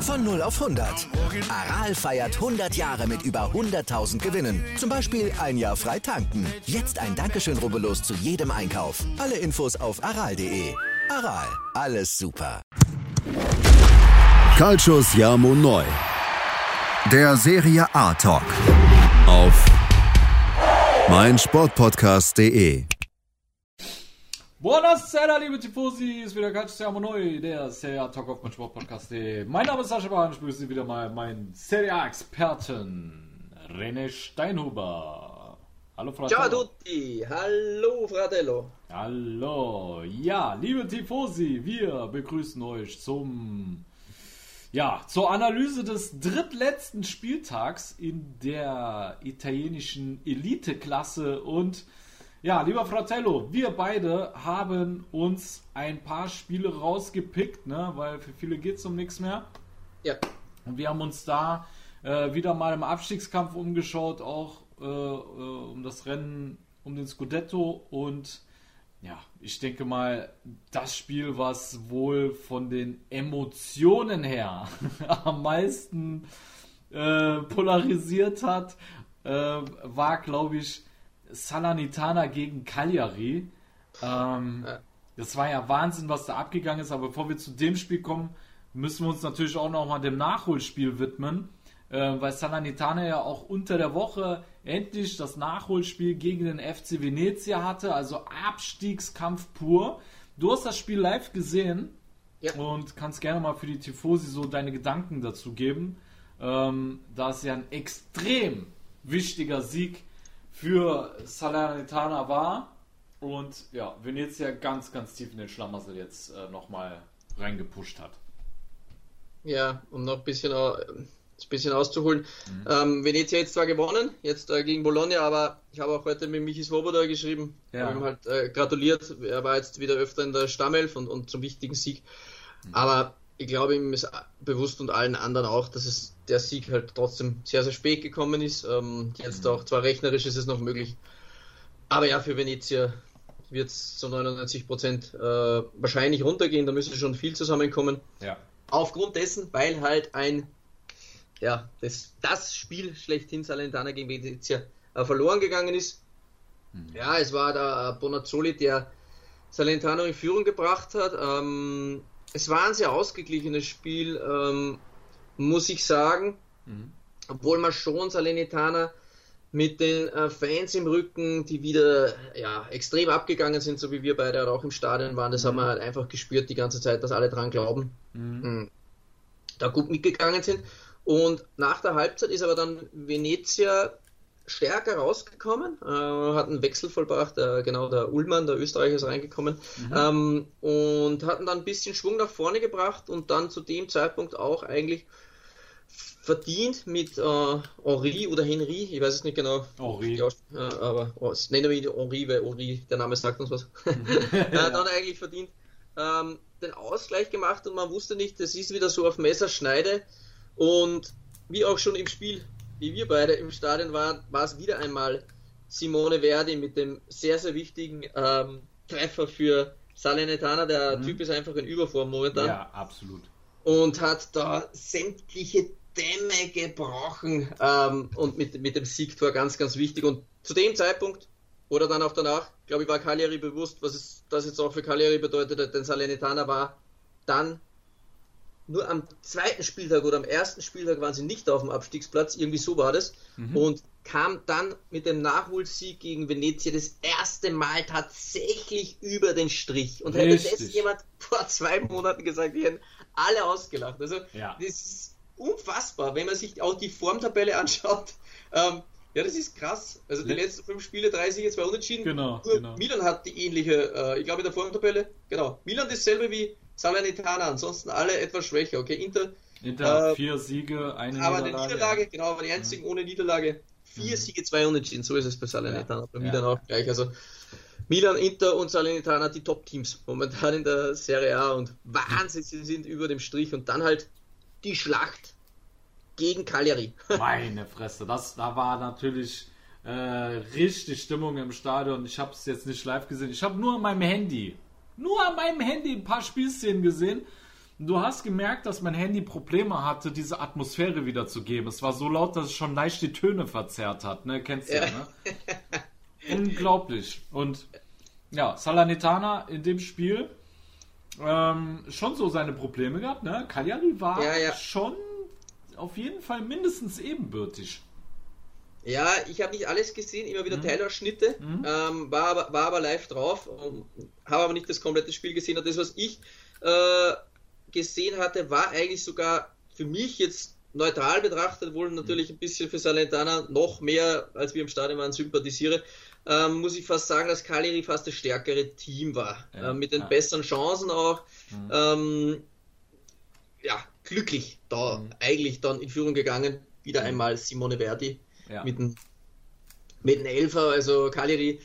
Von 0 auf 100. Aral feiert 100 Jahre mit über 100.000 Gewinnen. Zum Beispiel ein Jahr frei tanken. Jetzt ein Dankeschön, rubbellos zu jedem Einkauf. Alle Infos auf aral.de. Aral, alles super. Calcius Jamo Neu. Der Serie A Talk. Auf meinsportpodcast.de. Buonasera, liebe Tifosi, ist wieder ganz Siamo Neu, der Serie A Talk auf mein Sportpodcast. Mein Name ist Sascha Bahn, ich begrüße Sie wieder mal meinen Serie A-Experten René Steinhuber. Hallo, Fratello. Ciao a tutti, hallo, Fratello. Hallo, ja, liebe Tifosi, wir begrüßen euch zum, ja, zur Analyse des drittletzten Spieltags in der italienischen Eliteklasse und ja, lieber Fratello, wir beide haben uns ein paar Spiele rausgepickt, ne? weil für viele geht es um nichts mehr. Ja. Und wir haben uns da äh, wieder mal im Abstiegskampf umgeschaut, auch äh, äh, um das Rennen um den Scudetto. Und ja, ich denke mal, das Spiel, was wohl von den Emotionen her am meisten äh, polarisiert hat, äh, war, glaube ich, Salernitana gegen Cagliari. Ähm, ja. Das war ja Wahnsinn, was da abgegangen ist. Aber bevor wir zu dem Spiel kommen, müssen wir uns natürlich auch noch mal dem Nachholspiel widmen. Äh, weil Salernitana ja auch unter der Woche endlich das Nachholspiel gegen den FC Venezia hatte. Also Abstiegskampf pur. Du hast das Spiel live gesehen ja. und kannst gerne mal für die Tifosi so deine Gedanken dazu geben. Ähm, da ist ja ein extrem wichtiger Sieg für Salernitana war. Und ja, Venezia ganz, ganz tief in den Schlamassel jetzt äh, nochmal reingepusht hat. Ja, um noch ein bisschen, äh, ein bisschen auszuholen. Mhm. Ähm, Venezia jetzt zwar gewonnen, jetzt äh, gegen Bologna, aber ich habe auch heute mit Michi Svoboda geschrieben, ja. ihm halt äh, gratuliert. Er war jetzt wieder öfter in der Stammelf und, und zum wichtigen Sieg. Mhm. Aber ich glaube, ihm ist bewusst und allen anderen auch, dass es der Sieg halt trotzdem sehr, sehr spät gekommen ist. Ähm, jetzt mhm. auch, zwar rechnerisch ist es noch möglich, aber ja, für Venezia wird es zu 99 Prozent äh, wahrscheinlich runtergehen. Da müsste schon viel zusammenkommen. Ja. Aufgrund dessen, weil halt ein, ja, das, das Spiel schlechthin Salentana gegen Venezia äh, verloren gegangen ist. Mhm. Ja, es war der Bonazzoli, der Salentano in Führung gebracht hat. Ähm, es war ein sehr ausgeglichenes Spiel, ähm, muss ich sagen. Mhm. Obwohl man schon Salernitana mit den äh, Fans im Rücken, die wieder ja, extrem abgegangen sind, so wie wir beide auch im Stadion waren, das mhm. haben wir halt einfach gespürt die ganze Zeit, dass alle dran glauben, mhm. mhm. da gut mitgegangen sind. Und nach der Halbzeit ist aber dann Venezia stärker rausgekommen, äh, hat einen Wechsel vollbracht, äh, genau der Ullmann, der Österreicher ist reingekommen mhm. ähm, und hatten dann ein bisschen Schwung nach vorne gebracht und dann zu dem Zeitpunkt auch eigentlich verdient mit äh, Henri oder Henry, ich weiß es nicht genau. Henri. Ja, aber oh, nennen wir ihn Henri, weil Henri, der Name sagt uns was. Mhm. äh, dann eigentlich verdient ähm, den Ausgleich gemacht und man wusste nicht, das ist wieder so auf Messerschneide und wie auch schon im Spiel wie wir beide im Stadion waren, war es wieder einmal Simone Verdi mit dem sehr, sehr wichtigen ähm, Treffer für Salernitana. Der mhm. Typ ist einfach in Überform momentan. Ja, absolut. Und hat da sämtliche Dämme gebrochen ähm, und mit, mit dem Siegtor ganz, ganz wichtig. Und zu dem Zeitpunkt oder dann auch danach, glaube ich, war Cagliari bewusst, was es, das jetzt auch für Cagliari bedeutet, denn Salernitana war dann nur am zweiten Spieltag oder am ersten Spieltag waren sie nicht auf dem Abstiegsplatz, irgendwie so war das, mhm. und kam dann mit dem Nachholsieg gegen Venezia das erste Mal tatsächlich über den Strich. Und Richtig. hätte das jemand vor zwei Monaten gesagt, die hätten alle ausgelacht. Also ja. das ist unfassbar, wenn man sich auch die Formtabelle anschaut. Ähm, ja, das ist krass. Also die letzten fünf Spiele, drei Siege, zwei Unentschieden. Genau, Nur genau. Milan hat die ähnliche, äh, ich glaube in der Formtabelle, genau. Milan dasselbe wie Salernitana, ansonsten alle etwas schwächer. Okay, Inter. Inter äh, vier Siege, eine aber Niederlage. Aber eine Niederlage, genau, aber die einzigen mhm. ohne Niederlage. Vier mhm. Siege, zwei Unentschieden. So ist es bei Salernitana. Ja. Bei Milan ja. auch gleich. Also Milan, Inter und Salernitana die Top-Teams momentan in der Serie A und Wahnsinn, sie sind über dem Strich und dann halt die Schlacht gegen Cagliari. Meine Fresse, das da war natürlich äh, richtig Stimmung im Stadion. Ich habe es jetzt nicht live gesehen. Ich habe nur an meinem Handy, nur an meinem Handy ein paar Spielszenen gesehen. Du hast gemerkt, dass mein Handy Probleme hatte, diese Atmosphäre wiederzugeben. Es war so laut, dass es schon leicht die Töne verzerrt hat. Ne? Kennst du ja, ne? Unglaublich. Und ja, Salernitana in dem Spiel ähm, schon so seine Probleme gehabt. Ne? Cagliari war ja, ja. schon auf jeden Fall mindestens ebenbürtig. Ja, ich habe nicht alles gesehen, immer wieder mhm. Teilausschnitte, mhm. ähm, war, aber, war aber live drauf, habe aber nicht das komplette Spiel gesehen. Und das, was ich äh, gesehen hatte, war eigentlich sogar für mich jetzt neutral betrachtet, wohl natürlich ein bisschen für Salentana noch mehr, als wir im Stadion waren, sympathisiere, ähm, muss ich fast sagen, dass Cagliari fast das stärkere Team war. Ja, äh, mit den ja. besseren Chancen auch. Mhm. Ähm, ja, glücklich da mhm. eigentlich dann in Führung gegangen. Wieder mhm. einmal Simone Verdi ja. mit einem mit einem Elfer, also Cagliari.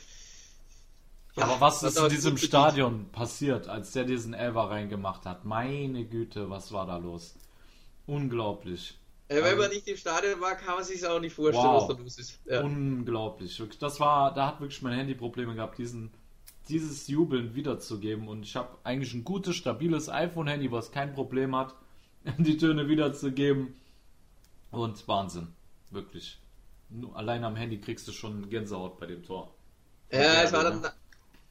Ja, aber was ist in diesem Stadion passiert, als der diesen Elfer reingemacht hat? Meine Güte, was war da los? Unglaublich. Ja, wenn man nicht im Stadion war, kann man sich auch nicht vorstellen, wow. was da los ist. Ja. Unglaublich. Das war, da hat wirklich mein Handy Probleme gehabt, diesen, dieses Jubeln wiederzugeben. Und ich habe eigentlich ein gutes, stabiles iPhone-Handy, was kein Problem hat, die Töne wiederzugeben. Und Wahnsinn. Wirklich allein am Handy kriegst du schon Gänsehaut bei dem Tor. Ja, es war dann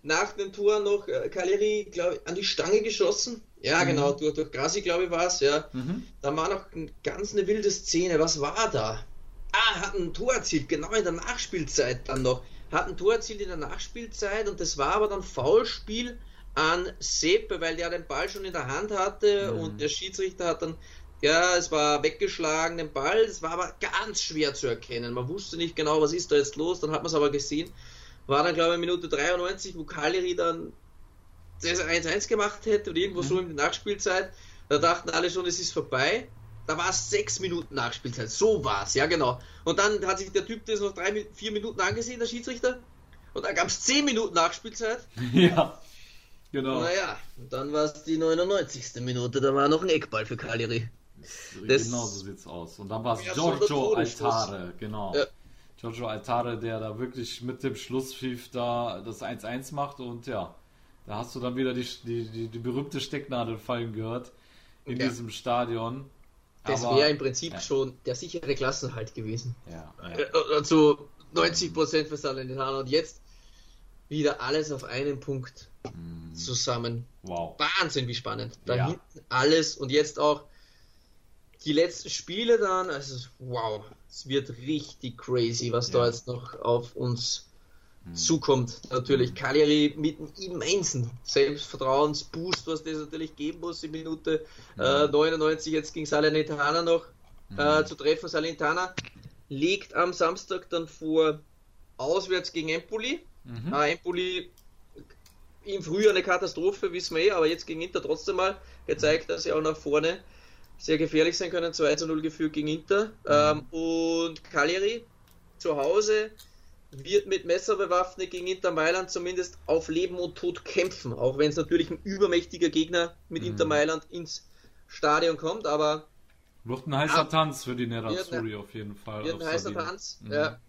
nach dem Tor noch äh, Caleri, glaube ich, an die Stange geschossen. Ja, mhm. genau, durch, durch Grassi, glaube ich, war es, ja. Mhm. Da war noch ganz eine wilde Szene. Was war da? Ah, hat ein Tor erzielt, genau in der Nachspielzeit dann noch. Hat ein Tor erzielt in der Nachspielzeit und das war aber dann Foulspiel an Seppe, weil der den Ball schon in der Hand hatte mhm. und der Schiedsrichter hat dann ja, es war weggeschlagen, den Ball. Es war aber ganz schwer zu erkennen. Man wusste nicht genau, was ist da jetzt los. Dann hat man es aber gesehen. War dann, glaube ich, Minute 93, wo Cagliari dann das 1-1 gemacht hätte oder irgendwo mhm. so in der Nachspielzeit. Da dachten alle schon, es ist vorbei. Da war es sechs Minuten Nachspielzeit. So war es, ja genau. Und dann hat sich der Typ das noch drei, vier Minuten angesehen, der Schiedsrichter. Und dann gab es zehn Minuten Nachspielzeit. Ja, genau. Naja, und dann war es die 99. Minute. Da war noch ein Eckball für Cagliari. Das, genau so sieht's aus. Und dann war es Giorgio Altare, genau. Ja. Giorgio Altare, der da wirklich mit dem Schlusspfiff da das 1-1 macht und ja, da hast du dann wieder die, die, die, die berühmte Stecknadel fallen gehört in ja. diesem Stadion. Das wäre im Prinzip ja. schon der sichere Klassenhalt gewesen. Ja, ja. Äh, also 90% für Salernitana und jetzt wieder alles auf einen Punkt mm. zusammen. Wow. Wahnsinn, wie spannend. Da ja. hinten alles und jetzt auch die letzten Spiele dann, also wow, es wird richtig crazy, was ja. da jetzt noch auf uns mhm. zukommt. Natürlich Cagliari mit einem immensen Selbstvertrauensboost, was das natürlich geben muss in Minute äh, 99 jetzt gegen Salernitana noch mhm. äh, zu treffen. Salernitana legt am Samstag dann vor auswärts gegen Empoli. Mhm. Äh, Empoli im Frühjahr eine Katastrophe, wissen wir eh, aber jetzt gegen Inter trotzdem mal gezeigt, dass sie auch nach vorne sehr gefährlich sein können. 2 zu 0 geführt gegen Inter. Mhm. Ähm, und Cagliari zu Hause wird mit Messer bewaffnet gegen Inter Mailand zumindest auf Leben und Tod kämpfen. Auch wenn es natürlich ein übermächtiger Gegner mit mhm. Inter Mailand ins Stadion kommt. Aber wird ein heißer ab, Tanz für die Nerazzurri auf jeden Fall. Wird ein heißer Sardinien. Tanz, mhm. ja.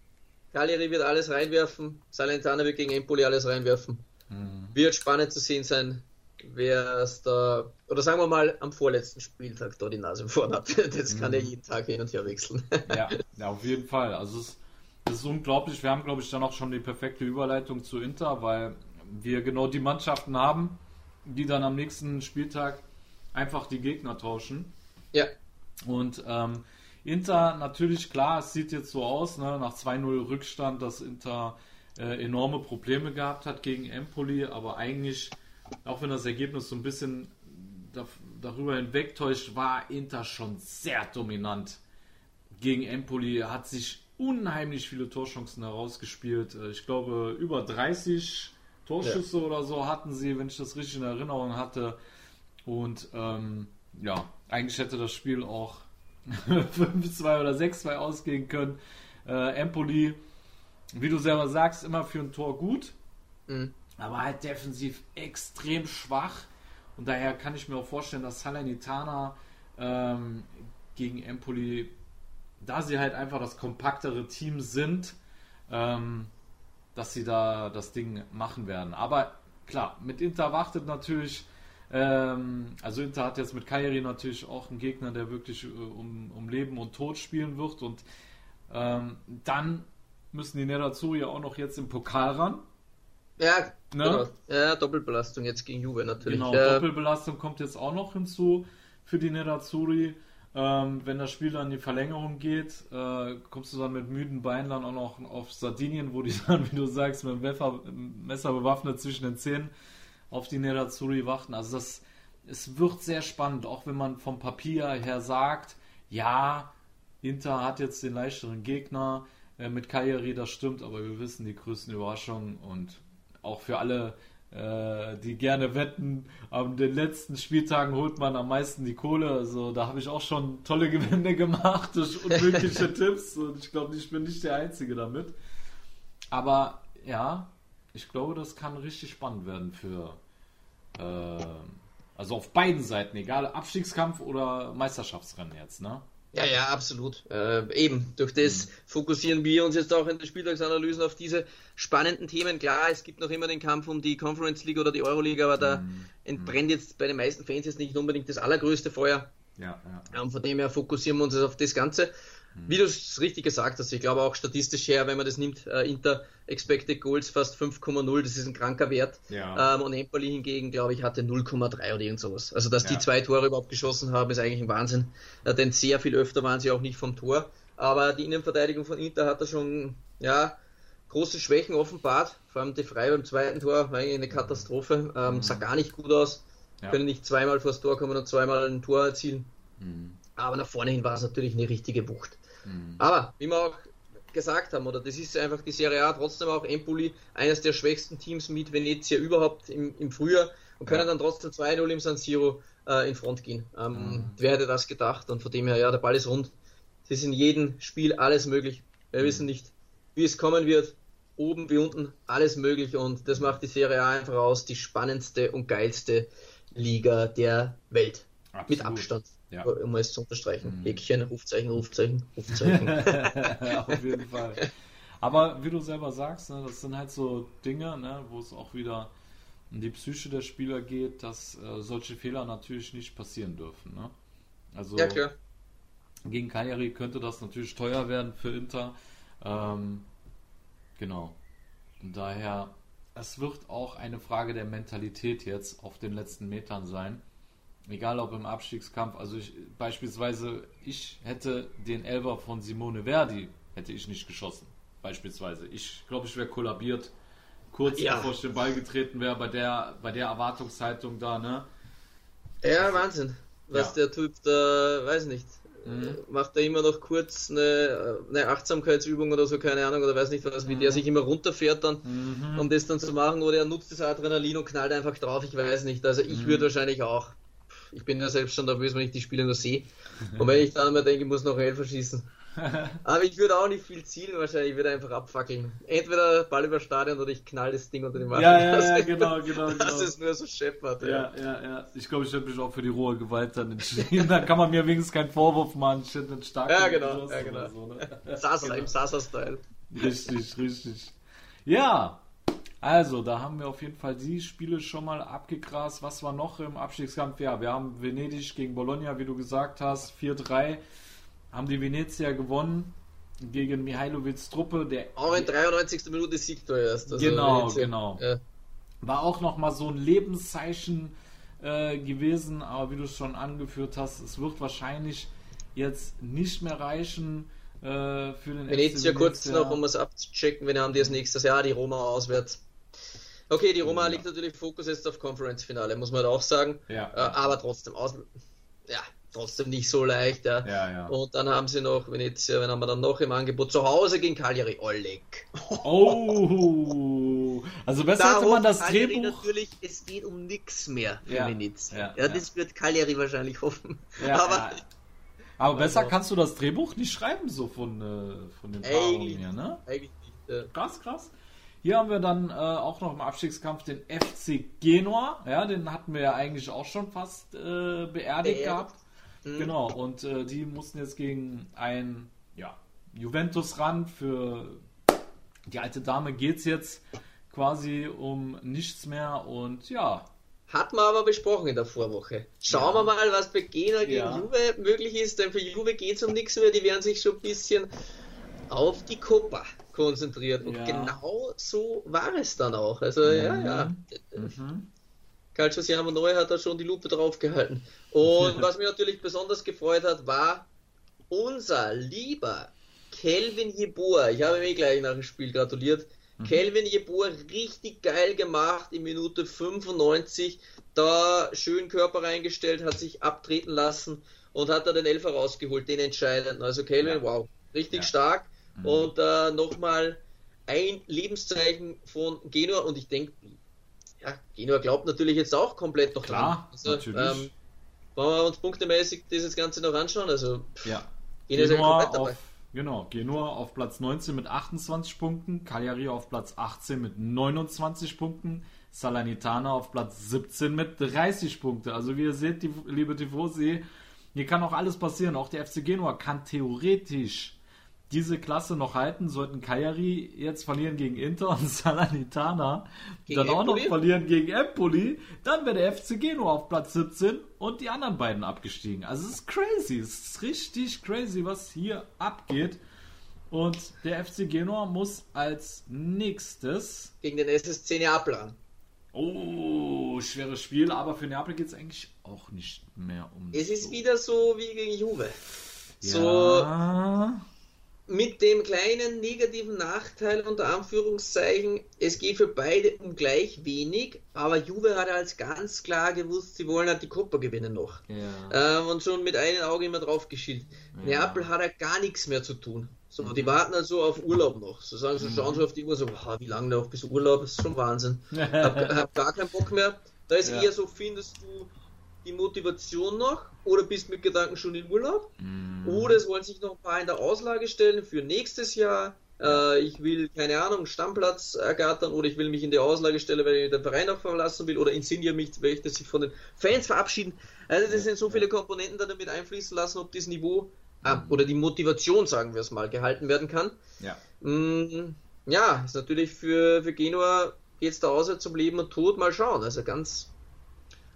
Cagliari wird alles reinwerfen. Salentana wird gegen Empoli alles reinwerfen. Mhm. Wird spannend zu sehen sein, wer es da, oder sagen wir mal am vorletzten Spieltag da die Nase vorn hat. Das kann mhm. ja jeden Tag hin und her wechseln. Ja, ja auf jeden Fall. Also es, es ist unglaublich. Wir haben, glaube ich, dann auch schon die perfekte Überleitung zu Inter, weil wir genau die Mannschaften haben, die dann am nächsten Spieltag einfach die Gegner tauschen. Ja. Und ähm, Inter natürlich, klar, es sieht jetzt so aus, ne, nach 2-0 Rückstand, dass Inter äh, enorme Probleme gehabt hat gegen Empoli, aber eigentlich auch wenn das Ergebnis so ein bisschen darüber hinwegtäuscht, war Inter schon sehr dominant gegen Empoli, hat sich unheimlich viele Torchancen herausgespielt. Äh, ich glaube, über 30 Torschüsse ja. oder so hatten sie, wenn ich das richtig in Erinnerung hatte. Und ähm, ja, eigentlich hätte das Spiel auch 5-2 oder 6-2 ausgehen können. Äh, Empoli, wie du selber sagst, immer für ein Tor gut. Mhm aber halt defensiv extrem schwach. Und daher kann ich mir auch vorstellen, dass Salernitana ähm, gegen Empoli, da sie halt einfach das kompaktere Team sind, ähm, dass sie da das Ding machen werden. Aber klar, mit Inter wartet natürlich, ähm, also Inter hat jetzt mit Kairi natürlich auch einen Gegner, der wirklich äh, um, um Leben und Tod spielen wird und ähm, dann müssen die Nerazzurri auch noch jetzt im Pokal ran. Ja, ne? genau. Ja, Doppelbelastung jetzt gegen Juve natürlich. Genau, ja. Doppelbelastung kommt jetzt auch noch hinzu für die Nerazzurri. Ähm, wenn das Spiel dann in die Verlängerung geht, äh, kommst du dann mit müden Beinen dann auch noch auf Sardinien, wo die dann, wie du sagst, mit dem Messer bewaffnet zwischen den Zähnen auf die Nerazzurri warten. Also das, es wird sehr spannend, auch wenn man vom Papier her sagt, ja, Inter hat jetzt den leichteren Gegner äh, mit Cagliari, das stimmt, aber wir wissen die größten Überraschungen und auch für alle, äh, die gerne wetten, an den letzten Spieltagen holt man am meisten die Kohle. Also da habe ich auch schon tolle Gewinne gemacht durch unmögliche Tipps und ich glaube, ich bin nicht der Einzige damit. Aber ja, ich glaube, das kann richtig spannend werden für äh, also auf beiden Seiten, egal Abstiegskampf oder Meisterschaftsrennen jetzt, ne? Ja, ja, absolut. Äh, eben, durch das mhm. fokussieren wir uns jetzt auch in den Spieltagsanalysen auf diese spannenden Themen. Klar, es gibt noch immer den Kampf um die Conference League oder die Euroleague, aber da mhm. entbrennt jetzt bei den meisten Fans jetzt nicht unbedingt das allergrößte Feuer. Ja, ja. Ähm, von dem her fokussieren wir uns jetzt auf das Ganze. Mhm. Wie du es richtig gesagt hast, ich glaube auch statistisch her, wenn man das nimmt, äh, Inter Expected Goals fast 5,0, das ist ein kranker Wert. Ja. Ähm, und Empoli hingegen, glaube ich, hatte 0,3 oder irgend sowas. Also, dass ja. die zwei Tore überhaupt geschossen haben, ist eigentlich ein Wahnsinn. Äh, denn sehr viel öfter waren sie auch nicht vom Tor. Aber die Innenverteidigung von Inter hat da schon, ja, große Schwächen offenbart. Vor allem die Frei beim zweiten Tor war eigentlich eine Katastrophe. Ähm, mhm. Sah gar nicht gut aus. Ja. Können nicht zweimal vors Tor kommen und zweimal ein Tor erzielen. Mhm. Aber nach vorne hin war es natürlich eine richtige Wucht. Mhm. Aber, wie wir auch gesagt haben, oder das ist einfach die Serie A, trotzdem auch Empoli, eines der schwächsten Teams mit Venezia überhaupt im, im Frühjahr und können ja. dann trotzdem 2-0 im San Siro äh, in Front gehen. Ähm, mhm. Wer hätte das gedacht? Und von dem her, ja, der Ball ist rund. Es ist in jedem Spiel alles möglich. Wir mhm. wissen nicht, wie es kommen wird. Oben wie unten alles möglich und das macht die Serie A einfach aus, die spannendste und geilste Liga der Welt. Absolut. Mit Abstand. Ja. Um es zu unterstreichen. Mhm. Häkchen, Rufzeichen, Rufzeichen, Rufzeichen. Auf jeden Fall. Aber wie du selber sagst, ne, das sind halt so Dinge, ne, wo es auch wieder um die Psyche der Spieler geht, dass äh, solche Fehler natürlich nicht passieren dürfen. Ne? Also ja, klar. gegen Cagliari könnte das natürlich teuer werden für Inter. Ähm, genau. Und daher, es wird auch eine Frage der Mentalität jetzt auf den letzten Metern sein. Egal ob im Abstiegskampf, also ich, beispielsweise, ich hätte den Elber von Simone Verdi, hätte ich nicht geschossen. Beispielsweise. Ich glaube, ich wäre kollabiert, kurz ja. bevor ich den Ball getreten wäre, bei der, bei der Erwartungshaltung da, ne? Ja, Wahnsinn. Was ja. der Typ da, weiß nicht, mhm. macht er immer noch kurz eine, eine, Achtsamkeitsübung oder so, keine Ahnung, oder weiß nicht was, wie mhm. der sich immer runterfährt dann, mhm. um das dann zu machen, oder er nutzt das Adrenalin und knallt einfach drauf, ich weiß nicht. Also ich mhm. würde wahrscheinlich auch ich bin ja selbst schon nervös, wenn ich die Spiele nur sehe. Und wenn ich dann immer denke, ich muss noch elf verschießen. Aber ich würde auch nicht viel zielen wahrscheinlich, ich würde einfach abfackeln. Entweder Ball über Stadion oder ich knall das Ding unter den Waffen. Ja, ja, ja, genau, genau, genau. Das ist nur so scheppert. Ja, ja, ja. Ich glaube, ich hätte mich auch für die rohe Gewalt dann entschieden. da kann man mir wenigstens keinen Vorwurf machen. Ich hätte einen starken Ja, genau, ja, genau. So, ne? Sasa, genau. im Sasa-Style. Richtig, richtig. Ja, also, da haben wir auf jeden Fall die Spiele schon mal abgegrast. Was war noch im Abstiegskampf? Ja, wir haben Venedig gegen Bologna, wie du gesagt hast, 4-3. Haben die Venezia gewonnen gegen Mihailovics Truppe. Der auch in 93. Minute Siegtor erst. Also genau, Venezia. genau. Ja. War auch nochmal so ein Lebenszeichen äh, gewesen, aber wie du es schon angeführt hast, es wird wahrscheinlich jetzt nicht mehr reichen äh, für den Venezia kurz noch, um es abzuchecken, wenn haben die als nächstes Jahr die Roma auswärts. Okay, die Roma ja. liegt natürlich Fokus jetzt auf Conference-Finale, muss man auch sagen. Ja, äh, aber trotzdem, aus, ja, trotzdem nicht so leicht. Ja. Ja, ja. Und dann haben sie noch Venezia, wenn haben wir dann noch im Angebot zu Hause gegen Cagliari. Oleg. Oh, also besser da hätte man das Cagliari Drehbuch. natürlich, es geht um nichts mehr für ja, Venezia. Ja, das wird Cagliari wahrscheinlich hoffen. aber aber besser kannst du das Drehbuch nicht schreiben, so von, äh, von den Paarungen her, ne? Eigentlich nicht. Äh. Krass, krass. Hier haben wir dann äh, auch noch im Abstiegskampf den FC Genua. Ja, den hatten wir ja eigentlich auch schon fast äh, beerdigt gehabt. Mhm. Genau, und äh, die mussten jetzt gegen ein ja, Juventus ran für die alte Dame geht es jetzt quasi um nichts mehr und ja. Hat man aber besprochen in der Vorwoche. Schauen ja. wir mal, was bei Gena gegen ja. Juve möglich ist, denn für Juve geht es um nichts mehr. Die werden sich schon ein bisschen auf die Copa konzentriert. Und ja. genau so war es dann auch. Also, mhm. ja, ja. Mhm. Calcio Siamo Neu hat da schon die Lupe drauf gehalten. Und was mich natürlich besonders gefreut hat, war unser lieber Kelvin Jeboa. Ich habe mir gleich nach dem Spiel gratuliert. Mhm. Kelvin Jeboa richtig geil gemacht in Minute 95. Da schön Körper reingestellt, hat sich abtreten lassen und hat da den Elfer rausgeholt, den entscheidenden. Also Kelvin, ja. wow, richtig ja. stark. Mhm. Und äh, nochmal ein Lebenszeichen von Genua und ich denke, ja, Genua glaubt natürlich jetzt auch komplett noch Klar, dran. Also, natürlich. Ähm, wollen wir uns punktemäßig dieses Ganze noch anschauen? Also, ja. Genua, Genua auf, Genau, Genua auf Platz 19 mit 28 Punkten, Cagliari auf Platz 18 mit 29 Punkten, Salernitana auf Platz 17 mit 30 Punkten. Also wie ihr seht, die, liebe Tifosi, hier kann auch alles passieren. Auch der FC Genua kann theoretisch diese Klasse noch halten, sollten Cagliari jetzt verlieren gegen Inter und Salernitana gegen dann Empoli? auch noch verlieren gegen Empoli, dann wäre der FC Genua auf Platz 17 und die anderen beiden abgestiegen. Also es ist crazy, es ist richtig crazy, was hier abgeht. Und der FC Genua muss als nächstes gegen den SSC Neapel an. Oh, schweres Spiel, aber für Neapel geht es eigentlich auch nicht mehr um. Es ist so. wieder so wie gegen Juve. So, ja mit dem kleinen negativen Nachteil unter Anführungszeichen, es geht für beide um gleich wenig, aber Juve hat als ganz klar gewusst, sie wollen halt die Coppa gewinnen noch. Ja. Ähm, und schon mit einem Auge immer drauf geschielt. Ja. Neapel hat halt gar nichts mehr zu tun. So, die warten also auf Urlaub noch. So sagen sie, schauen sie auf die Uhr so, wow, wie lange noch bis Urlaub, das ist schon Wahnsinn. hab, hab gar keinen Bock mehr. Da ist ja. eher so, findest du die Motivation noch oder bist mit Gedanken schon in Urlaub mm. oder es wollen sich noch ein paar in der Auslage stellen für nächstes Jahr. Äh, ich will, keine Ahnung, Stammplatz ergattern oder ich will mich in die Auslage stellen, weil ich den Verein auch verlassen will oder Insignia mich, möchte sich von den Fans verabschieden. Also das sind so viele Komponenten da damit einfließen lassen, ob das Niveau äh, oder die Motivation, sagen wir es mal, gehalten werden kann. Ja, mm, ja ist natürlich für, für Genua jetzt da außer zum Leben und Tod mal schauen. Also ganz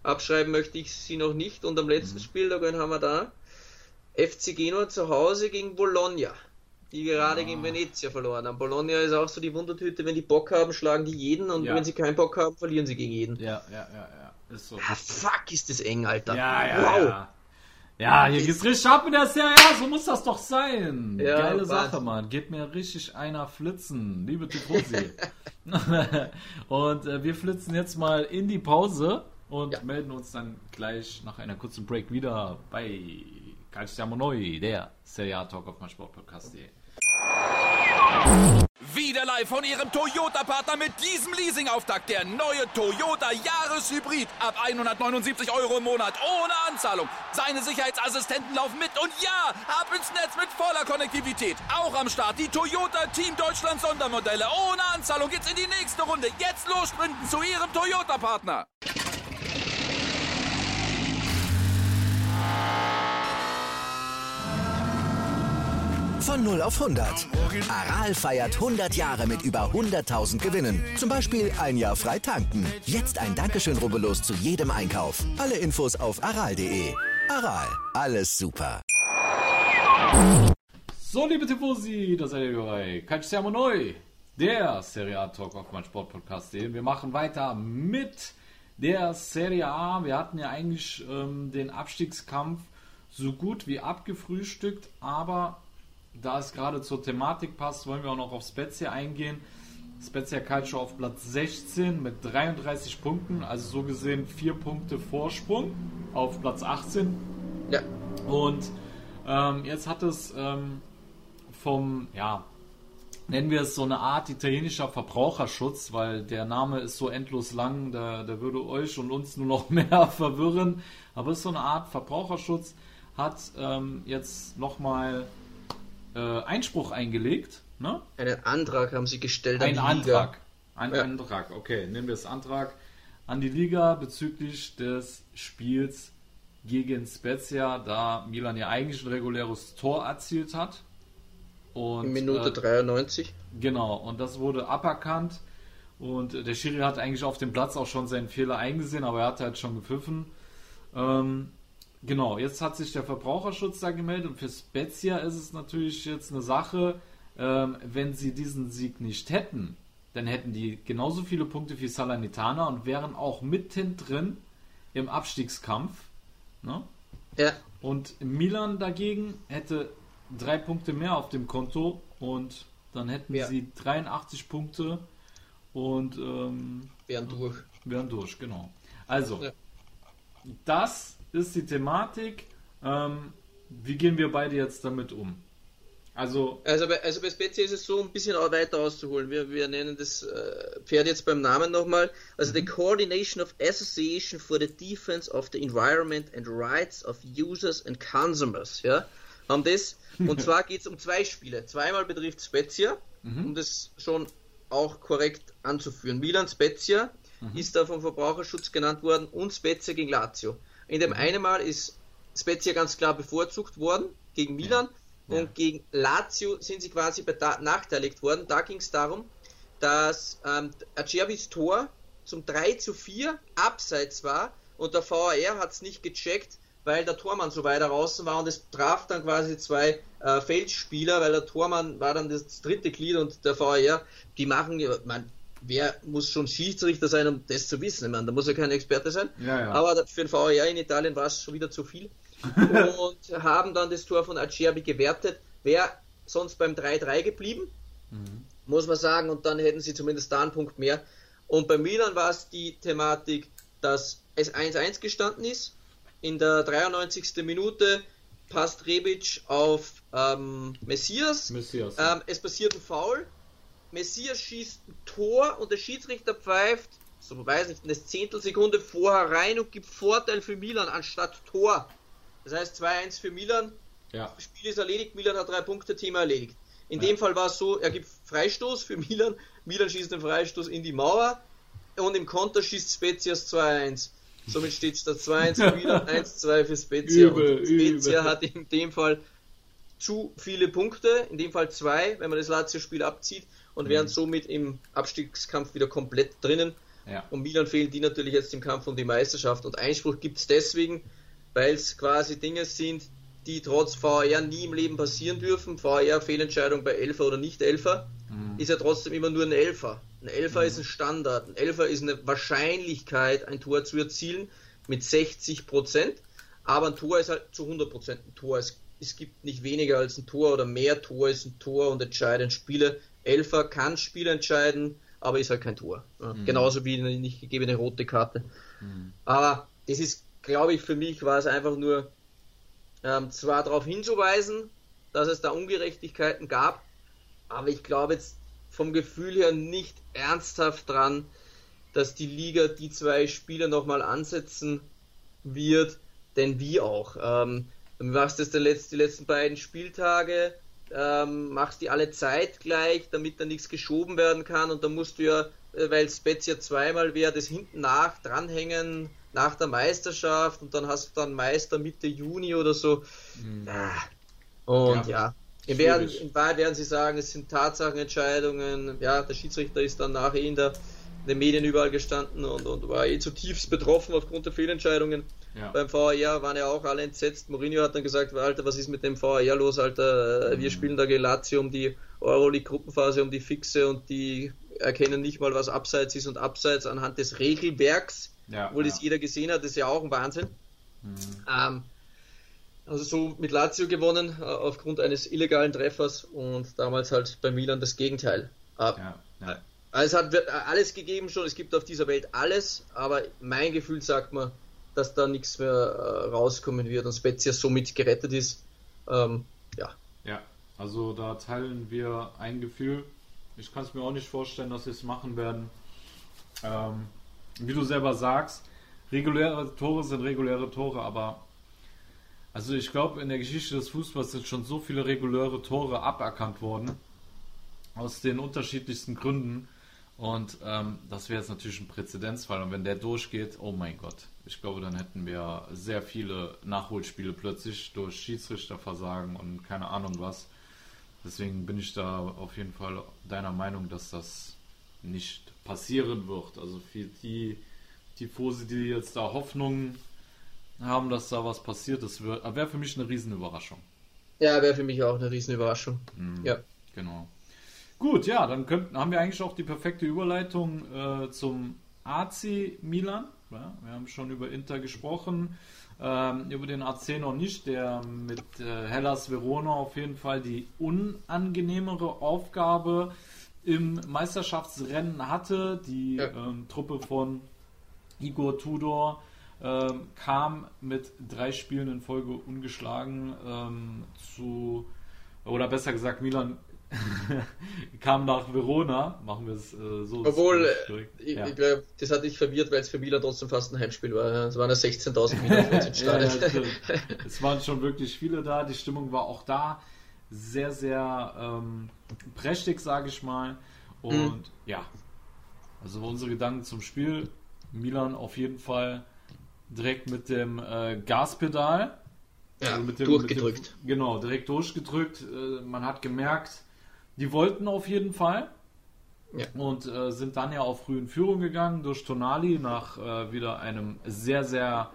Abschreiben möchte ich sie noch nicht. Und am letzten mhm. Spieltag haben wir da FC Genua zu Hause gegen Bologna, die gerade ja. gegen Venezia verloren haben. Bologna ist auch so die Wundertüte, wenn die Bock haben, schlagen die jeden und ja. wenn sie keinen Bock haben, verlieren sie gegen jeden. Ja, ja, ja, ja. Ist so. Ah, fuck, ist das eng, Alter. Ja, ja, wow. ja. Ja, hier geht's richtig ab in der Serie. Ja, so muss das doch sein. Ja, Geile Wahnsinn. Sache, Mann. Geht mir richtig einer flitzen. Liebe Tifosi. und äh, wir flitzen jetzt mal in die Pause und ja. melden uns dann gleich nach einer kurzen Break wieder bei Calciamo Noi, der Serie A Talk auf mein Sportpodcast.de. Wieder live von Ihrem Toyota-Partner mit diesem Leasing-Auftakt. Der neue Toyota Jahreshybrid. Ab 179 Euro im Monat. Ohne Anzahlung. Seine Sicherheitsassistenten laufen mit. Und ja, ab ins Netz mit voller Konnektivität. Auch am Start die Toyota Team Deutschland Sondermodelle. Ohne Anzahlung geht's in die nächste Runde. Jetzt los sprinten zu Ihrem Toyota-Partner. Von 0 auf 100. Aral feiert 100 Jahre mit über 100.000 Gewinnen. Zum Beispiel ein Jahr frei tanken. Jetzt ein Dankeschön, rubbellos zu jedem Einkauf. Alle Infos auf aral.de. Aral, alles super. So, liebe Tifosi, das seid ihr bei Calciamo Neu, der Serie A Talk auf mein Sportpodcast.de. Wir machen weiter mit der Serie A. Wir hatten ja eigentlich ähm, den Abstiegskampf so gut wie abgefrühstückt, aber da es gerade zur Thematik passt, wollen wir auch noch auf Spezia eingehen. Spezia Calcio auf Platz 16 mit 33 Punkten, also so gesehen vier Punkte Vorsprung auf Platz 18. Ja. Und ähm, jetzt hat es ähm, vom, ja, nennen wir es so eine Art italienischer Verbraucherschutz, weil der Name ist so endlos lang, der, der würde euch und uns nur noch mehr verwirren. Aber es ist so eine Art Verbraucherschutz, hat ähm, jetzt nochmal äh, Einspruch eingelegt. Ne? Einen Antrag haben sie gestellt an Ein die Antrag. Liga. Ein ja. Antrag, okay. Nehmen wir es Antrag an die Liga bezüglich des Spiels gegen Spezia, da Milan ja eigentlich ein reguläres Tor erzielt hat. Und, Minute äh, 93. Genau, und das wurde aberkannt. Und der Schiri hat eigentlich auf dem Platz auch schon seinen Fehler eingesehen, aber er hat halt schon gepfiffen. Ähm, genau, jetzt hat sich der Verbraucherschutz da gemeldet und für Spezia ist es natürlich jetzt eine Sache, ähm, wenn sie diesen Sieg nicht hätten, dann hätten die genauso viele Punkte wie Salernitana und wären auch mittendrin im Abstiegskampf. Ne? Ja. Und Milan dagegen hätte drei Punkte mehr auf dem Konto und dann hätten Ja. sie 83 Punkte und ähm, Wären durch. wären durch, genau. Also, Ja. das ist die Thematik. Ähm, wie gehen wir beide jetzt damit um? Also, Also bei, also bei Spezia ist es so, ein bisschen weiter auszuholen. Wir, wir nennen das äh, Pferd jetzt beim Namen nochmal. Also the Coordination of Association for the Defense of the Environment and Rights of Users and Consumers. Ja, haben das. Und zwar geht es um zwei Spiele. Zweimal betrifft Spezia, um das schon auch korrekt anzuführen. Milan Spezia ist da vom Verbraucherschutz genannt worden und Spezia gegen Lazio. In dem einen Mal ist Spezia ganz klar bevorzugt worden gegen Milan Ja. und gegen Lazio sind sie quasi benachteiligt worden. Da ging es darum, dass ähm, Acerbis Tor zum 3 zu 4 abseits war und der VAR hat es nicht gecheckt, weil der Tormann so weiter draußen war und es traf dann quasi zwei äh, Feldspieler, weil der Tormann war dann das dritte Glied und der VAR, die machen, ja, man, wer muss schon Schiedsrichter sein, um das zu wissen? Ich meine, da muss ja kein Experte sein. Ja, ja. Aber für den VAR in Italien war es schon wieder zu viel. und haben dann das Tor von Acerbi gewertet. Wäre sonst beim 3-3 geblieben, muss man sagen, und dann hätten sie zumindest da einen Punkt mehr. Und bei Milan war es die Thematik, dass es 1-1 gestanden ist. In der 93. Minute passt Rebic auf ähm, Messias. Messias. Ähm, es passiert ein Foul. Messias schießt ein Tor und der Schiedsrichter pfeift, so weiß nicht, eine Zehntelsekunde vorher rein und gibt Vorteil für Milan anstatt Tor. Das heißt 2-1 für Milan, ja. Spiel ist erledigt, Milan hat drei Punkte, Thema erledigt. In dem Fall war es so, er gibt Freistoß für Milan, Milan schießt den Freistoß in die Mauer und im Konter schießt Spezias 2-1. Somit steht es da 2-1 für Milan, 1-2 für Spezia. Übel, und Spezia übel. hat in dem Fall zu viele Punkte, in dem Fall zwei, wenn man das Lazio-Spiel abzieht und wären somit im Abstiegskampf wieder komplett drinnen. Ja. Und Milan fehlen die natürlich jetzt im Kampf um die Meisterschaft. Und Einspruch gibt es deswegen, weil es quasi Dinge sind, die trotz VAR nie im Leben passieren dürfen. VAR Fehlentscheidung bei Elfer oder nicht Elfer ist ja trotzdem immer nur ein Elfer. Ein Elfer ist ein Standard. Ein Elfer ist eine Wahrscheinlichkeit, ein Tor zu erzielen mit 60 Prozent. Aber ein Tor ist halt zu 100 Prozent ein Tor. Es, es gibt nicht weniger als ein Tor oder mehr Tor ist ein Tor und entscheiden Spiele. Elfer kann Spiele entscheiden, aber ist halt kein Tor. Ja, Genauso wie eine nicht gegebene rote Karte. Aber das ist, glaube ich, für mich war es einfach nur ähm, zwar darauf hinzuweisen, dass es da Ungerechtigkeiten gab, aber ich glaube jetzt vom Gefühl her nicht ernsthaft dran, dass die Liga die zwei Spiele nochmal ansetzen wird, denn wie auch. Ähm, du machst letzten, die letzten beiden Spieltage, ähm, machst die alle zeitgleich, damit da nichts geschoben werden kann und dann musst du ja, äh, weil Spezia zweimal wäre, das hinten nach dranhängen nach der Meisterschaft und dann hast du dann Meister Mitte Juni oder so. Ah. Und Ja, ja, in, werden, in Wahrheit werden sie sagen, es sind Tatsachenentscheidungen. Ja, der Schiedsrichter ist dann nachher in, der, in den Medien überall gestanden und, und war eh zutiefst betroffen aufgrund der Fehlentscheidungen. Ja. Beim VAR waren ja auch alle entsetzt. Mourinho hat dann gesagt, Alter, was ist mit dem VAR los, Alter? Wir spielen da gegen Lazio um die Euroleague-Gruppenphase, um die Fixe und die erkennen nicht mal, was Abseits ist und Abseits anhand des Regelwerks, Ja, obwohl ja. das jeder gesehen hat, ist ja auch ein Wahnsinn. Ähm, also so mit Lazio gewonnen, äh, aufgrund eines illegalen Treffers und damals halt bei Milan das Gegenteil. Äh, Ja, ja. also es hat wird alles gegeben schon, es gibt auf dieser Welt alles, aber mein Gefühl sagt mir, dass da nichts mehr äh, rauskommen wird und Spezia somit gerettet ist. Ähm, ja, Ja, also da teilen wir ein Gefühl. Ich kann es mir auch nicht vorstellen, dass sie es machen werden. Ähm, wie du selber sagst, reguläre Tore sind reguläre Tore, aber also ich glaube, in der Geschichte des Fußballs sind schon so viele reguläre Tore aberkannt worden. Aus den unterschiedlichsten Gründen. Und ähm, das wäre jetzt natürlich ein Präzedenzfall. Und wenn der durchgeht, oh mein Gott, ich glaube, dann hätten wir sehr viele Nachholspiele plötzlich durch Schiedsrichterversagen und keine Ahnung was. deswegen bin ich da auf jeden Fall deiner Meinung, dass das nicht passieren wird. Also für die Tifosi, die jetzt da Hoffnung haben, dass da was passiert, das wäre für mich eine Riesenüberraschung. Ja, wäre für mich auch eine Riesenüberraschung. Mhm, ja. Genau. Gut, ja, dann könnten, haben wir eigentlich auch die perfekte Überleitung äh, zum AC Milan. Ja, wir haben schon über Inter gesprochen, ähm, über den AC noch nicht, der mit äh, Hellas Verona auf jeden Fall die unangenehmere Aufgabe im Meisterschaftsrennen hatte. Die ja. ähm, Truppe von Igor Tudor ähm, kam mit drei Spielen in Folge ungeschlagen ähm, zu, oder besser gesagt, Milan kam nach Verona, machen wir es äh, so. Obwohl, ich, ja. ich glaube, das hat dich verwirrt, weil es für Milan trotzdem fast ein Heimspiel war. Es waren ja 16.000 Milan ja, ja, Es waren schon wirklich viele da, die Stimmung war auch da sehr, sehr ähm, prächtig, sage ich mal. Und mhm. ja, also unsere Gedanken zum Spiel. Milan auf jeden Fall direkt mit dem äh, Gaspedal. Ja, also dem, durchgedrückt. Dem, genau, direkt durchgedrückt. Äh, man hat gemerkt, die wollten auf jeden Fall. Ja. Und äh, sind dann ja auf frühen Führung gegangen durch Tonali nach äh, wieder einem sehr, sehr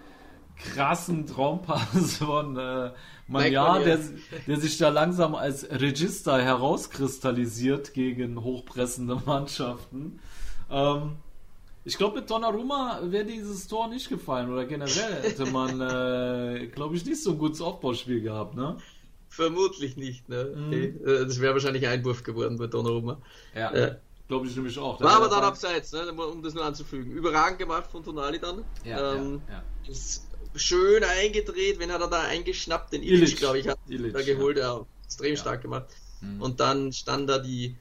krassen Traumpass von äh, Manja, der, der sich da langsam als Register herauskristallisiert gegen hochpressende Mannschaften. Ähm, ich glaube, mit Donnarumma wäre dieses Tor nicht gefallen oder generell hätte man, äh, glaube ich, nicht so ein gutes Aufbauspiel gehabt, ne? Vermutlich nicht, ne? Mhm. Okay. Äh, das wäre wahrscheinlich Einwurf geworden bei Donnarumma. Ja. Äh, glaube ich nämlich auch. War aber dann abseits, ne? um das nur anzufügen. Überragend gemacht von Tonali dann. Ja, ähm, ja, ja. schön eingedreht, wenn hat er da eingeschnappt, den Illich, glaube ich, hat Illich, da geholt, ja. extrem stark gemacht. Mhm. Und dann stand da die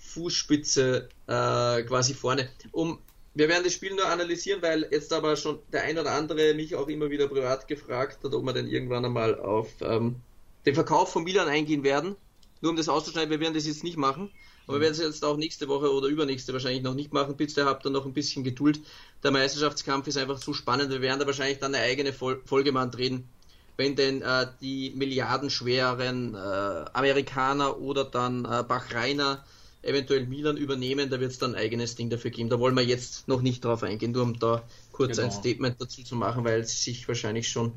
Fußspitze äh, quasi vorne. Um wir werden das Spiel nur analysieren, weil jetzt aber schon der ein oder andere mich auch immer wieder privat gefragt hat, ob wir denn irgendwann einmal auf ähm, den Verkauf von Milan eingehen werden. Nur um das auszuschneiden, wir werden das jetzt nicht machen. Aber wir werden es jetzt auch nächste Woche oder übernächste wahrscheinlich noch nicht machen. Bitte habt ihr noch ein bisschen Geduld. Der Meisterschaftskampf ist einfach zu spannend. Wir werden da wahrscheinlich dann eine eigene Folge mal drehen, wenn denn äh, die milliardenschweren äh, Amerikaner oder dann äh, Bahrainer eventuell Milan übernehmen, da wird es dann ein eigenes Ding dafür geben. Da wollen wir jetzt noch nicht drauf eingehen, nur um da kurz genau. ein Statement dazu zu machen, weil es sich wahrscheinlich schon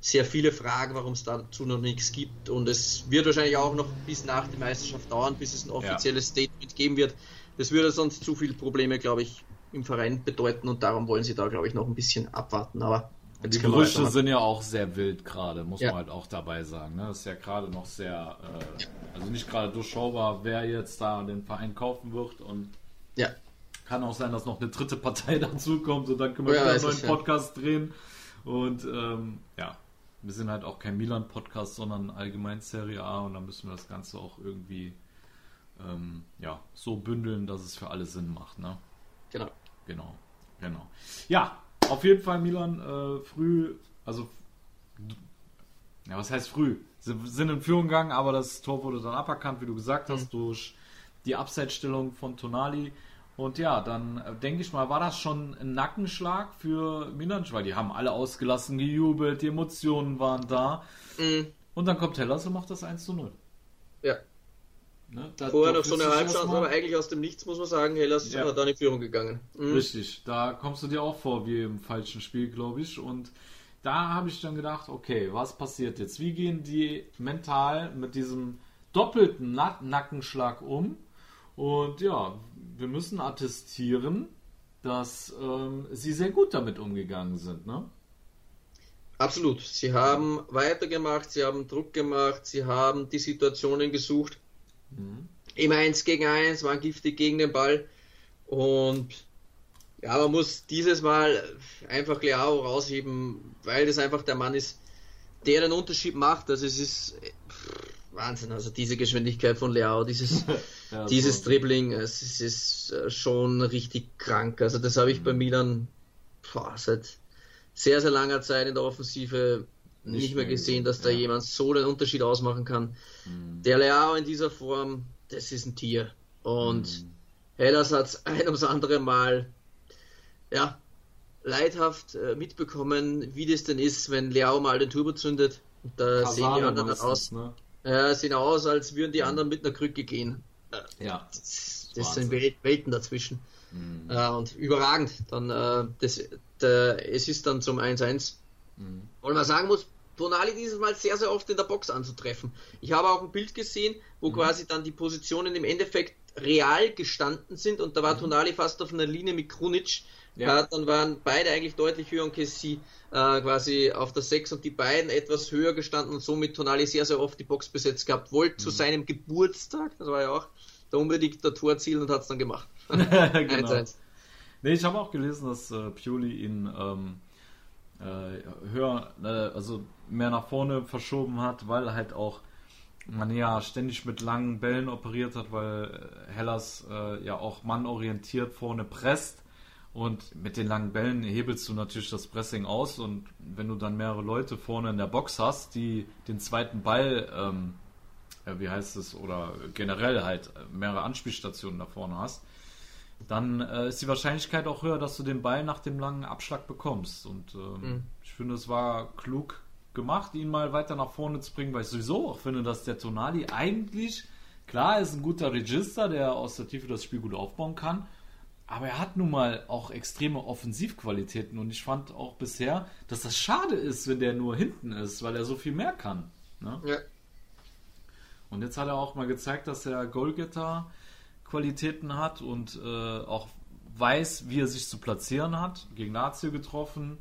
sehr viele fragen, warum es dazu noch nichts gibt. Und es wird wahrscheinlich auch noch bis nach der Meisterschaft dauern, bis es ein offizielles ja. Statement geben wird. Das würde sonst zu viele Probleme, glaube ich, im Verein bedeuten und darum wollen sie da, glaube ich, noch ein bisschen abwarten. Aber die Gerüchte sind ja auch sehr wild gerade, muss ja. man halt auch dabei sagen. Ne? Das ist ja gerade noch sehr, äh, also nicht gerade durchschaubar, wer jetzt da den Verein kaufen wird und ja. kann auch sein, dass noch eine dritte Partei dazukommt und dann können wir ja, wieder einen neuen Podcast drehen. Und ähm, ja, wir sind halt auch kein Milan-Podcast, sondern allgemein Serie A und dann müssen wir das Ganze auch irgendwie ähm, ja, so bündeln, dass es für alle Sinn macht. Ne? Genau. Genau, genau. Ja, auf jeden Fall Milan äh, früh, also ja, was heißt früh? Sie sind in Führung gegangen, aber das Tor wurde dann aberkannt, wie du gesagt hast, mhm. durch die Abseitsstellung von Tonali. Und ja, dann äh, denke ich mal, war das schon ein Nackenschlag für Milan, weil die haben alle ausgelassen, gejubelt, die Emotionen waren da. Mhm. Und dann kommt Hellas und macht das 1 zu 0. Ja. Ne? Vorher noch so eine Halbchance, aber eigentlich aus dem Nichts muss man sagen, Hellas ja. hat da in Führung gegangen. Mhm. Richtig, da kommst du dir auch vor wie im falschen Spiel, glaube ich. Und da habe ich dann gedacht, okay, was passiert jetzt? Wie gehen die mental mit diesem doppelten Nackenschlag um? Und ja, wir müssen attestieren, dass ähm, sie sehr gut damit umgegangen sind, ne? Absolut. Sie haben weitergemacht, sie haben Druck gemacht, sie haben die Situationen gesucht, Mhm. Immer eins gegen eins, waren giftig gegen den Ball. Und ja, man muss dieses Mal einfach Leao rausheben, weil das einfach der Mann ist, der den Unterschied macht. Also es ist Wahnsinn, also diese Geschwindigkeit von Leao, dieses, ja, dieses so. Dribbling, es ist äh, schon richtig krank. Also das habe ich mhm. bei Milan boah, seit sehr, sehr langer Zeit in der Offensive nicht, nicht mehr gesehen, dass da ja. jemand so den Unterschied ausmachen kann. Mhm. Der Leao in dieser Form, das ist ein Tier. Und mhm. Hellas hat es ein ums andere Mal ja, leidhaft äh, mitbekommen, wie das denn ist, wenn Leao mal den Turbo zündet. Und da Kasane sehen die anderen aus. Ne? Äh, sehen aus, als würden die anderen mit einer Krücke gehen. Ja. Das, das sind Wel Welten dazwischen. Mhm. Äh, und überragend. Dann, äh, das, der, es ist dann zum 1-1. Mhm. Und man sagen muss, Tonali dieses Mal sehr, sehr oft in der Box anzutreffen. Ich habe auch ein Bild gesehen, wo mhm. quasi dann die Positionen im Endeffekt real gestanden sind und da war mhm. Tonali fast auf einer Linie mit Krunic. Ja. Äh, dann waren beide eigentlich deutlich höher und Kessi äh, quasi auf der 6 und die beiden etwas höher gestanden und somit Tonali sehr, sehr oft die Box besetzt gehabt. Wollte mhm. zu seinem Geburtstag, das war ja auch, da unbedingt der Tor zielen und hat es dann gemacht. genau. 1-1. Nee, ich habe auch gelesen, dass äh, Pioli ihn ähm, äh, höher, äh, also mehr nach vorne verschoben hat, weil halt auch man ja ständig mit langen Bällen operiert hat, weil Hellas äh, ja auch mannorientiert vorne presst und mit den langen Bällen hebelst du natürlich das Pressing aus und wenn du dann mehrere Leute vorne in der Box hast, die den zweiten Ball, ähm, äh, wie heißt es, oder generell halt mehrere Anspielstationen da vorne hast, dann äh, ist die Wahrscheinlichkeit auch höher, dass du den Ball nach dem langen Abschlag bekommst. Und ähm, mhm. ich finde, es war klug gemacht, ihn mal weiter nach vorne zu bringen, weil ich sowieso auch finde, dass der Tonali eigentlich, klar, ist ein guter Register, der aus der Tiefe das Spiel gut aufbauen kann, aber er hat nun mal auch extreme Offensivqualitäten und ich fand auch bisher, dass das schade ist, wenn der nur hinten ist, weil er so viel mehr kann. Ne? Ja. Und jetzt hat er auch mal gezeigt, dass er Goalgetter-Qualitäten hat und äh, auch weiß, wie er sich zu platzieren hat. Gegen Lazio getroffen,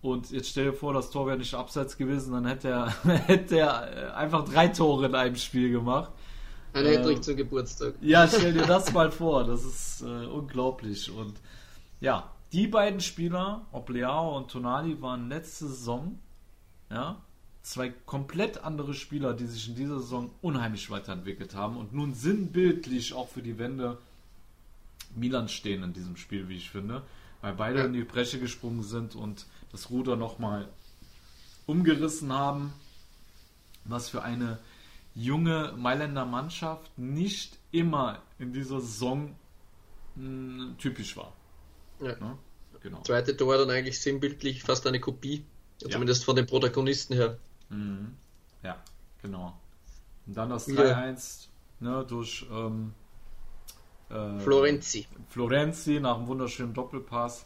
und jetzt stell dir vor, das Tor wäre nicht abseits gewesen, dann hätte er, hätte er einfach drei Tore in einem Spiel gemacht. Ein äh, Hattrick zum Geburtstag. Ja, stell dir das mal vor, das ist äh, unglaublich. Und ja, die beiden Spieler, ob Leao und Tonali, waren letzte Saison ja, zwei komplett andere Spieler, die sich in dieser Saison unheimlich weiterentwickelt haben und nun sinnbildlich auch für die Wende Milan stehen in diesem Spiel, wie ich finde, weil beide ja. in die Bresche gesprungen sind und das Ruder nochmal umgerissen haben, was für eine junge Mailänder Mannschaft nicht immer in dieser Saison mh, hm, typisch war. Ja. Ne? Genau. Zweite Tor dann eigentlich sinnbildlich fast eine Kopie, ja. zumindest von den Protagonisten her. Mhm. Ja, genau. Und dann das 3-1 ne, durch ähm, äh, Florenzi. Florenzi nach einem wunderschönen Doppelpass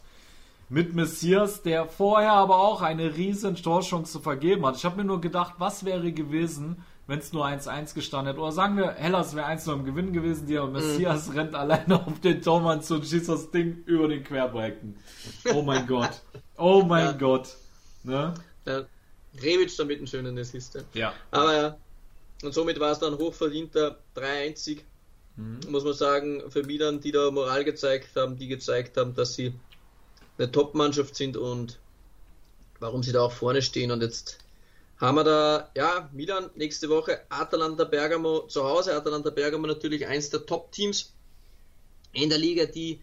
mit Messias, der vorher aber auch eine riesen Torchance zu vergeben hat. Ich habe mir nur gedacht, was wäre gewesen, wenn es nur 1-1 gestanden hätte. Oder sagen wir, Hellas wäre 1-0 im Gewinn gewesen, der Messias mhm. rennt alleine auf den Tormann zu und schießt das Ding über den Querbalken. Oh mein Gott. Oh mein ja. Gott. Ne? Ja. Rebic damit einen schönen Assist. Ja. Aber ja. Und somit war es dann hochverdienter 3-1 mhm. Muss man sagen, für Milan, die da Moral gezeigt haben, die gezeigt haben, dass sie eine Top-Mannschaft sind und warum sie da auch vorne stehen. Und jetzt haben wir da, ja, Milan nächste Woche, Atalanta Bergamo zu Hause. Atalanta Bergamo natürlich eins der Top-Teams in der Liga, die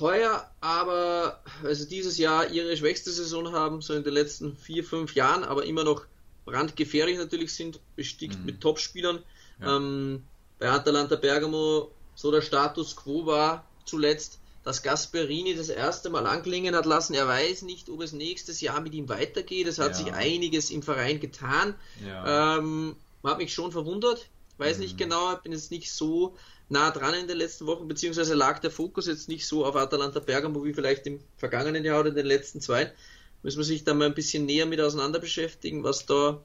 heuer aber, also dieses Jahr ihre schwächste Saison haben, so in den letzten vier, fünf Jahren, aber immer noch brandgefährlich natürlich sind, bestickt mhm. mit Topspielern. Ja. Ähm, bei Atalanta Bergamo so der Status quo war zuletzt, dass Gasperini das erste Mal anklingen hat lassen. Er weiß nicht, ob es nächstes Jahr mit ihm weitergeht. Es hat ja. sich einiges im Verein getan. Ja. Ähm, hat mich schon verwundert. Weiß mhm. nicht genau, bin jetzt nicht so nah dran in den letzten Wochen, beziehungsweise lag der Fokus jetzt nicht so auf Atalanta Bergamo wie vielleicht im vergangenen Jahr oder in den letzten zwei. Müssen wir sich da mal ein bisschen näher mit auseinander beschäftigen, was da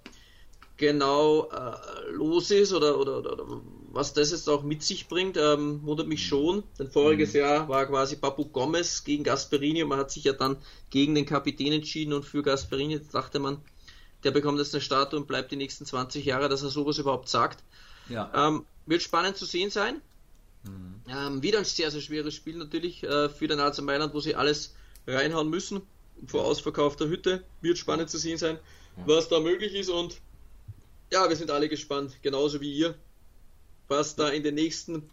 genau äh, los ist oder, oder, oder, was das jetzt auch mit sich bringt, ähm, wundert mich schon. Denn voriges mhm. Jahr war quasi Papu Gomez gegen Gasperini und man hat sich ja dann gegen den Kapitän entschieden und für Gasperini Jetzt dachte man, der bekommt jetzt eine Statue und bleibt die nächsten 20 Jahre, dass er sowas überhaupt sagt. Ja. Ähm, wird spannend zu sehen sein. Mhm. Ähm, wieder ein sehr, sehr schweres Spiel natürlich äh, für den AC Mailand, wo sie alles reinhauen müssen vor ausverkaufter Hütte. Wird spannend zu sehen sein, ja. was da möglich ist und ja, wir sind alle gespannt, genauso wie ihr, was da in den nächsten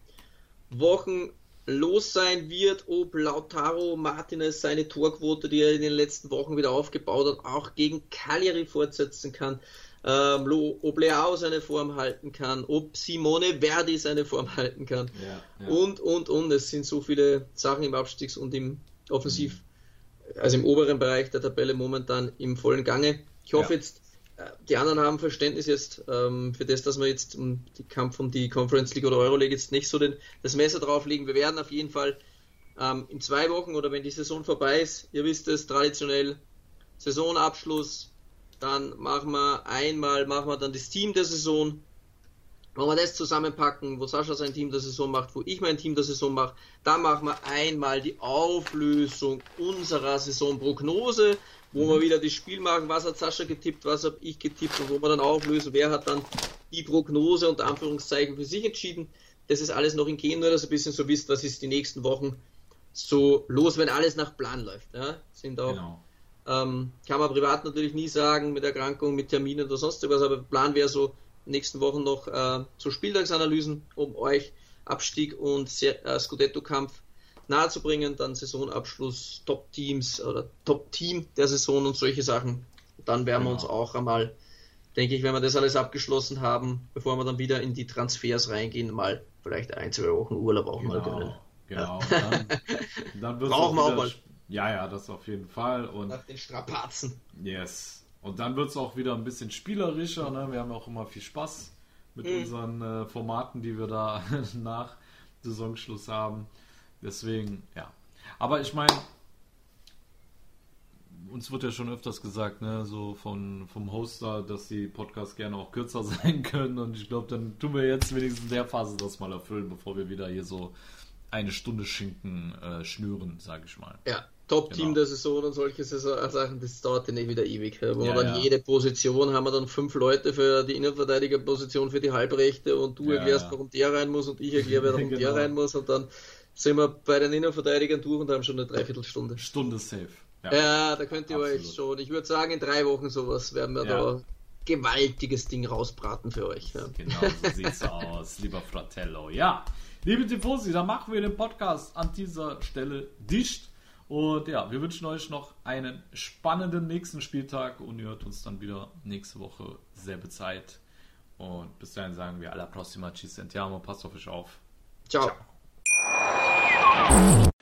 Wochen los sein wird, ob Lautaro Martinez seine Torquote, die er in den letzten Wochen wieder aufgebaut hat, auch gegen Cagliari fortsetzen kann, ähm, ob Leao seine Form halten kann, ob Simone Verdi seine Form halten kann ja, ja. und, und, und. Es sind so viele Sachen im Abstiegs- und im Offensiv, mhm. also im oberen Bereich der Tabelle momentan im vollen Gange. Ich hoffe ja. jetzt die anderen haben Verständnis jetzt ähm, für das, dass wir jetzt um die Kampf um die Conference League oder Euroleague jetzt nicht so den, das Messer drauflegen. Wir werden auf jeden Fall ähm, in zwei Wochen oder wenn die Saison vorbei ist, ihr wisst es, traditionell Saisonabschluss, dann machen wir einmal, machen wir dann das Team der Saison, wenn wir das zusammenpacken, wo Sascha sein Team der Saison macht, wo ich mein Team der Saison mache, dann machen wir einmal die Auflösung unserer Saisonprognose, wo mhm. wir wieder das Spiel machen, was hat Sascha getippt, was habe ich getippt und wo wir dann auflösen, wer hat dann die Prognose und Anführungszeichen für sich entschieden. Das ist alles noch in Gehen, nur dass ihr ein bisschen so wisst, was ist die nächsten Wochen so los, wenn alles nach Plan läuft. Ja? Sind auch genau. Ähm, kann man privat natürlich nie sagen, mit Erkrankung, mit Terminen oder sonst was, aber Plan wäre so, nächsten Wochen noch äh, zu Spieltagsanalysen, um euch Abstieg und äh, Scudetto-Kampf nahezubringen, dann Saisonabschluss, Top-Teams oder Top-Team der Saison und solche Sachen. Dann werden genau. wir uns auch einmal, denke ich, wenn wir das alles abgeschlossen haben, bevor wir dann wieder in die Transfers reingehen, mal vielleicht ein, zwei Wochen Urlaub auch genau. mal gönnen. Genau, ja. dann, dann brauchen wir auch mal. Ja, ja, das auf jeden Fall. Und Nach den Strapazen. Yes. Und dann wird es auch wieder ein bisschen spielerischer. Ne? Wir haben auch immer viel Spaß mit mhm. unseren äh, Formaten, die wir da nach Saisonschluss haben. Deswegen, ja. Aber ich meine, uns wird ja schon öfters gesagt, ne, so von, vom Hoster, dass die Podcasts gerne auch kürzer sein können. Und ich glaube, dann tun wir jetzt wenigstens in der Phase das mal erfüllen, bevor wir wieder hier so eine Stunde Schinken äh, schnüren, sage ich mal. Ja, Top-Team genau. der Saison und solche Saison Sachen, das dauert ja nicht wieder ewig. Wo ja, dann ja. jede Position haben wir dann fünf Leute für die Innenverteidigerposition, für die Halbrechte und du ja, erklärst, warum der rein muss und ich erkläre, warum genau. der rein muss und dann sind wir bei den Innenverteidigern durch und haben schon eine Dreiviertelstunde. Stunde safe. Ja, da könnt ihr Absolut. euch schon, ich würde sagen, in drei Wochen sowas werden wir da gewaltiges Ding rausbraten für euch. Genau, so sieht's aus, lieber Fratello. Ja, liebe Tifosi, dann machen wir den Podcast an dieser Stelle dicht. Und ja, wir wünschen euch noch einen spannenden nächsten Spieltag und ihr hört uns dann wieder nächste Woche selbe Zeit. Und bis dahin sagen wir alla prossima, ci sentiamo, passt auf euch auf. Ciao. Ciao.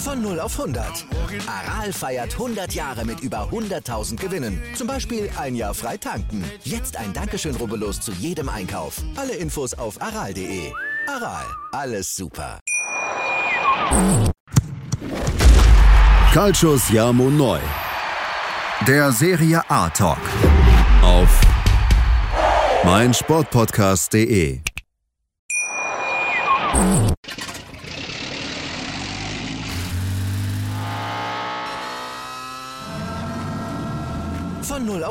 Von 0 auf 100. Aral feiert 100 Jahre mit über 100.000 Gewinnen. Zum Beispiel ein Jahr frei tanken. Jetzt ein Dankeschön, rubbellos zu jedem Einkauf. Alle Infos auf aral.de. Aral, alles super. Calcius Jamo Neu. Der Serie A Talk. Auf meinsportpodcast.de.